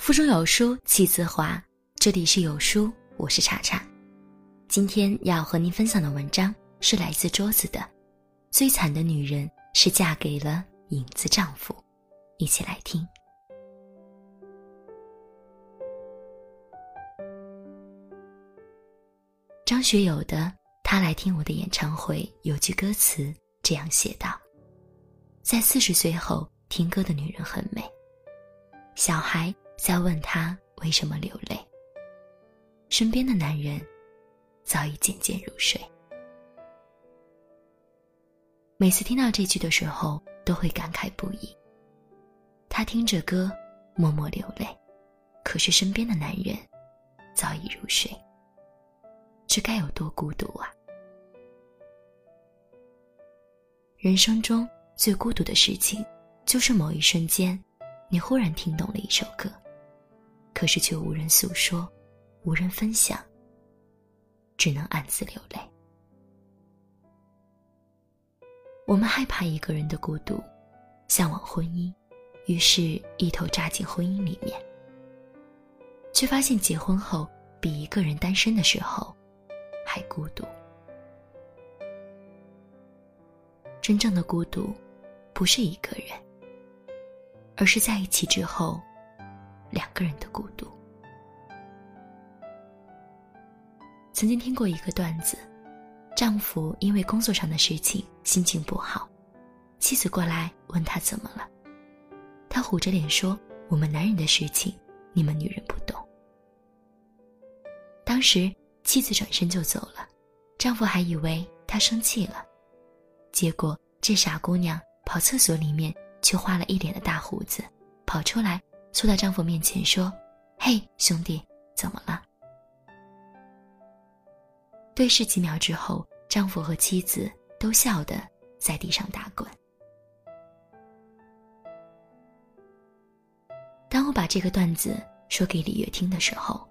腹中有书气自华，这里是有书，我是茶茶。今天要和您分享的文章是来自桌子的。最惨的女人是嫁给了影子丈夫，一起来听。张学友的《他来听我的演唱会》有句歌词这样写道：“在四十岁后听歌的女人很美。”小孩。在问他为什么流泪。身边的男人早已渐渐入睡。每次听到这句的时候，都会感慨不已。他听着歌，默默流泪，可是身边的男人早已入睡。这该有多孤独啊！人生中最孤独的事情，就是某一瞬间，你忽然听懂了一首歌。可是却无人诉说，无人分享，只能暗自流泪。我们害怕一个人的孤独，向往婚姻，于是一头扎进婚姻里面，却发现结婚后比一个人单身的时候还孤独。真正的孤独，不是一个人，而是在一起之后。两个人的孤独。曾经听过一个段子，丈夫因为工作上的事情心情不好，妻子过来问他怎么了，他虎着脸说：“我们男人的事情，你们女人不懂。”当时妻子转身就走了，丈夫还以为她生气了，结果这傻姑娘跑厕所里面，却画了一脸的大胡子，跑出来。凑到丈夫面前说：“嘿，兄弟，怎么了？”对视几秒之后，丈夫和妻子都笑得在地上打滚。当我把这个段子说给李月听的时候，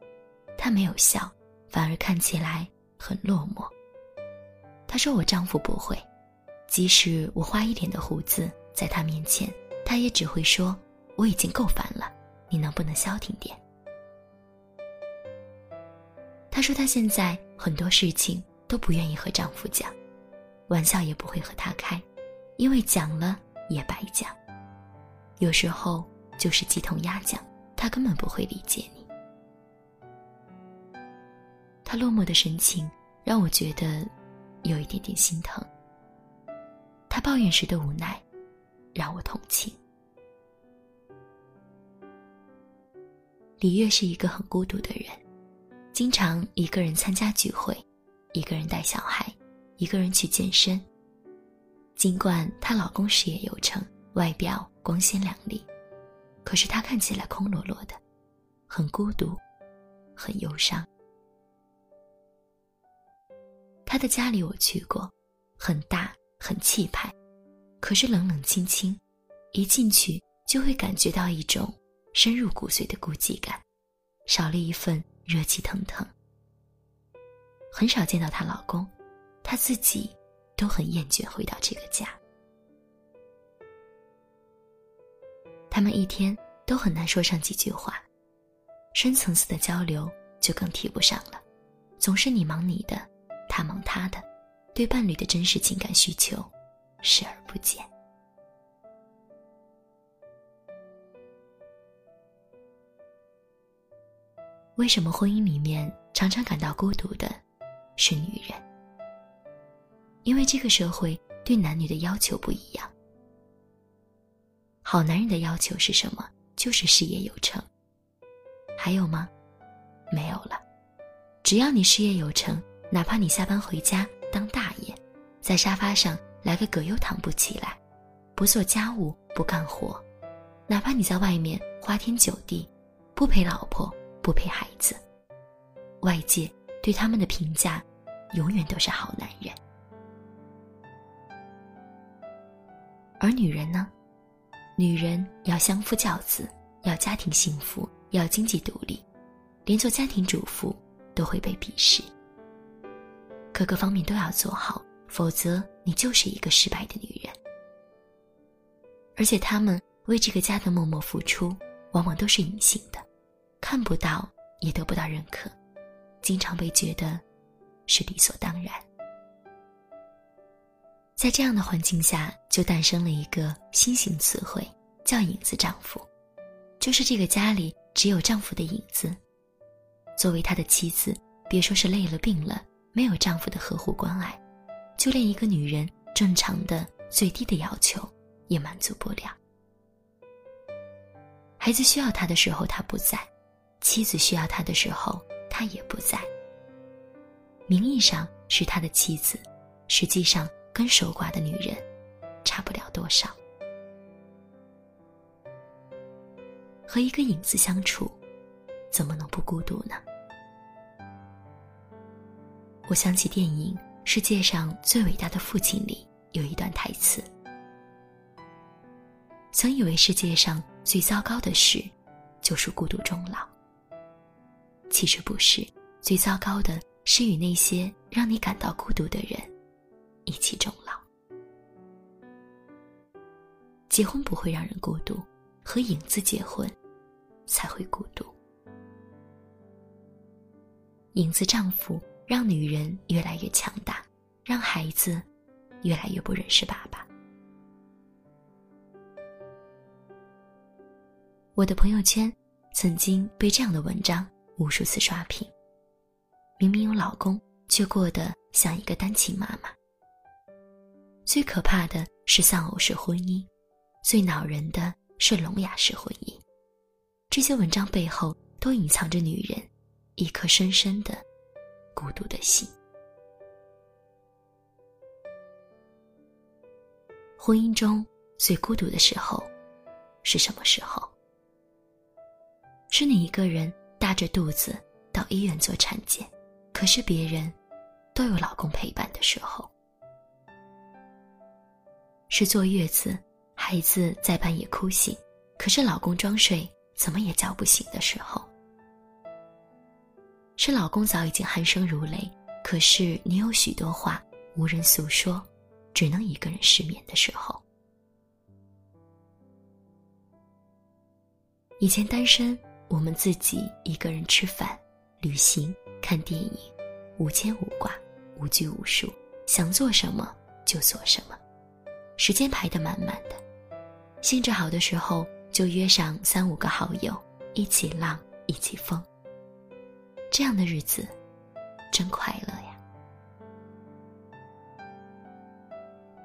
她没有笑，反而看起来很落寞。她说：“我丈夫不会，即使我画一点的胡子在他面前，他也只会说。”我已经够烦了，你能不能消停点？她说她现在很多事情都不愿意和丈夫讲，玩笑也不会和他开，因为讲了也白讲。有时候就是鸡同鸭讲，他根本不会理解你。他落寞的神情让我觉得有一点点心疼。他抱怨时的无奈，让我同情。李月是一个很孤独的人，经常一个人参加聚会，一个人带小孩，一个人去健身。尽管她老公事业有成，外表光鲜亮丽，可是她看起来空落落的，很孤独，很忧伤。她的家里我去过，很大，很气派，可是冷冷清清，一进去就会感觉到一种。深入骨髓的孤寂感，少了一份热气腾腾。很少见到她老公，她自己都很厌倦回到这个家。他们一天都很难说上几句话，深层次的交流就更提不上了，总是你忙你的，他忙他的，对伴侣的真实情感需求视而不见。为什么婚姻里面常常感到孤独的，是女人？因为这个社会对男女的要求不一样。好男人的要求是什么？就是事业有成。还有吗？没有了。只要你事业有成，哪怕你下班回家当大爷，在沙发上来个葛优躺不起来，不做家务不干活，哪怕你在外面花天酒地，不陪老婆。不陪孩子，外界对他们的评价永远都是好男人。而女人呢？女人要相夫教子，要家庭幸福，要经济独立，连做家庭主妇都会被鄙视。各个方面都要做好，否则你就是一个失败的女人。而且，他们为这个家的默默付出，往往都是隐形的。看不到，也得不到认可，经常被觉得是理所当然。在这样的环境下，就诞生了一个新型词汇，叫“影子丈夫”，就是这个家里只有丈夫的影子。作为他的妻子，别说是累了病了，没有丈夫的呵护关爱，就连一个女人正常的最低的要求也满足不了。孩子需要他的时候他不在，妻子需要他的时候他也不在。名义上是他的妻子，实际上。跟守寡的女人差不了多少。和一个影子相处，怎么能不孤独呢？我想起电影《世界上最伟大的父亲》里有一段台词：“曾以为世界上最糟糕的事，就是孤独终老。其实不是，最糟糕的是与那些让你感到孤独的人。”一起终老。结婚不会让人孤独，和影子结婚才会孤独。影子丈夫让女人越来越强大，让孩子越来越不认识爸爸。我的朋友圈曾经被这样的文章无数次刷屏。明明有老公，却过得像一个单亲妈妈。最可怕的是丧偶式婚姻，最恼人的是聋哑式婚姻。这些文章背后都隐藏着女人一颗深深的孤独的心。婚姻中最孤独的时候是什么时候？是你一个人大着肚子到医院做产检，可是别人都有老公陪伴的时候。是坐月子，孩子在半夜哭醒，可是老公装睡，怎么也叫不醒的时候；是老公早已经鼾声如雷，可是你有许多话无人诉说，只能一个人失眠的时候。以前单身，我们自己一个人吃饭、旅行、看电影，无牵无挂，无拘无束，想做什么就做什么。时间排得满满的，兴致好的时候就约上三五个好友一起浪一起疯。这样的日子，真快乐呀！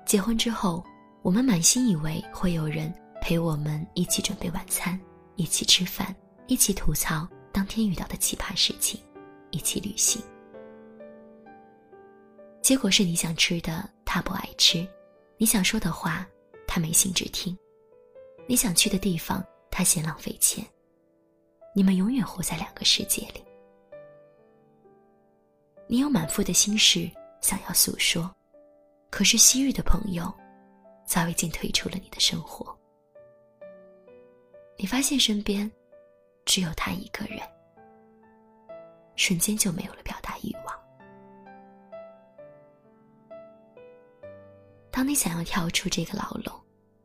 结婚之后，我们满心以为会有人陪我们一起准备晚餐，一起吃饭，一起吐槽当天遇到的奇葩事情，一起旅行。结果是你想吃的，他不爱吃。你想说的话，他没兴致听；你想去的地方，他嫌浪费钱。你们永远活在两个世界里。你有满腹的心事想要诉说，可是昔日的朋友早已经退出了你的生活。你发现身边只有他一个人，瞬间就没有了表达欲望。当你想要跳出这个牢笼，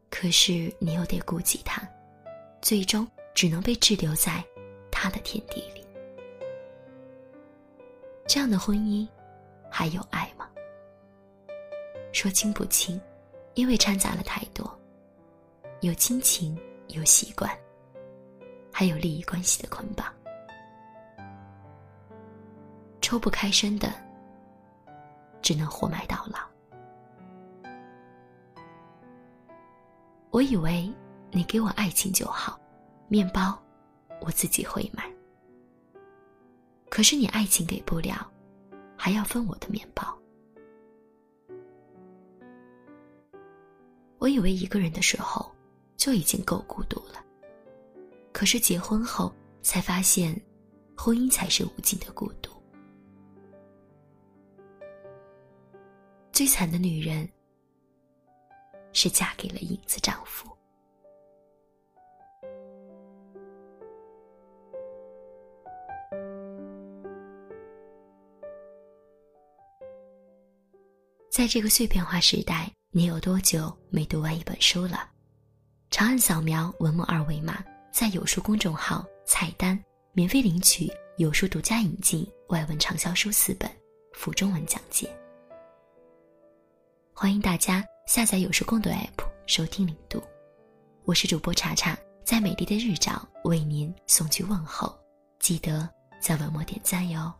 可是你又得顾及他，最终只能被滞留在他的天地里。这样的婚姻，还有爱吗？说轻不轻，因为掺杂了太多，有亲情，有习惯，还有利益关系的捆绑，抽不开身的，只能活埋到老。我以为你给我爱情就好，面包我自己会买。可是你爱情给不了，还要分我的面包。我以为一个人的时候就已经够孤独了，可是结婚后才发现，婚姻才是无尽的孤独。最惨的女人。是嫁给了影子丈夫。在这个碎片化时代，你有多久没读完一本书了？长按扫描文末二维码，在有书公众号菜单免费领取有书独家引进外文畅销书四本，附中文讲解。欢迎大家下载有书共读 APP 收听领读，我是主播查查，在美丽的日照为您送去问候，记得在文末点赞哟。